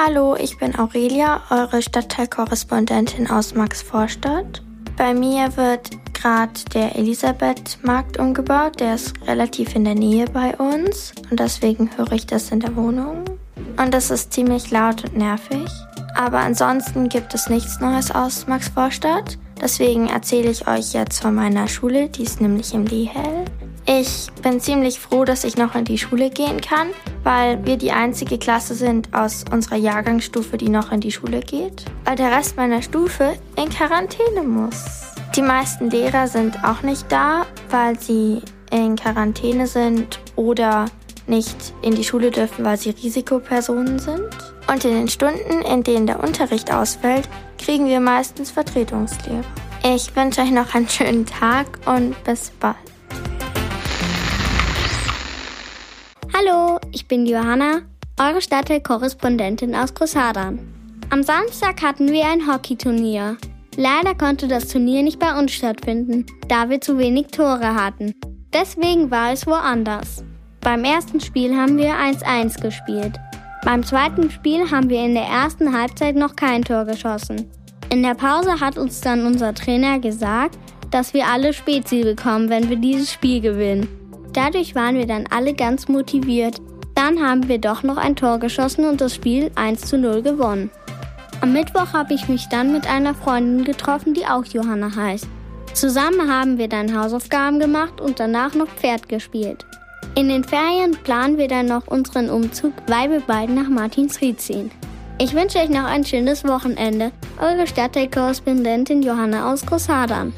Hallo, ich bin Aurelia, eure Stadtteilkorrespondentin aus Maxvorstadt. Bei mir wird gerade der Elisabeth-Markt umgebaut. Der ist relativ in der Nähe bei uns und deswegen höre ich das in der Wohnung. Und das ist ziemlich laut und nervig. Aber ansonsten gibt es nichts Neues aus Maxvorstadt. Deswegen erzähle ich euch jetzt von meiner Schule, die ist nämlich im Lehel. Ich bin ziemlich froh, dass ich noch in die Schule gehen kann, weil wir die einzige Klasse sind aus unserer Jahrgangsstufe, die noch in die Schule geht, weil der Rest meiner Stufe in Quarantäne muss. Die meisten Lehrer sind auch nicht da, weil sie in Quarantäne sind oder nicht in die Schule dürfen, weil sie Risikopersonen sind. Und in den Stunden, in denen der Unterricht ausfällt, kriegen wir meistens Vertretungslehrer. Ich wünsche euch noch einen schönen Tag und bis bald. Hallo, ich bin Johanna, eure Stadtteilkorrespondentin aus Großhadern. Am Samstag hatten wir ein Hockeyturnier. Leider konnte das Turnier nicht bei uns stattfinden, da wir zu wenig Tore hatten. Deswegen war es woanders. Beim ersten Spiel haben wir 1-1 gespielt. Beim zweiten Spiel haben wir in der ersten Halbzeit noch kein Tor geschossen. In der Pause hat uns dann unser Trainer gesagt, dass wir alle Spezi bekommen, wenn wir dieses Spiel gewinnen. Dadurch waren wir dann alle ganz motiviert. Dann haben wir doch noch ein Tor geschossen und das Spiel 1 zu 0 gewonnen. Am Mittwoch habe ich mich dann mit einer Freundin getroffen, die auch Johanna heißt. Zusammen haben wir dann Hausaufgaben gemacht und danach noch Pferd gespielt. In den Ferien planen wir dann noch unseren Umzug, weil wir bald nach Martinsried ziehen. Ich wünsche euch noch ein schönes Wochenende. Eure Stadtteilkorrespondentin Johanna aus Großhadern.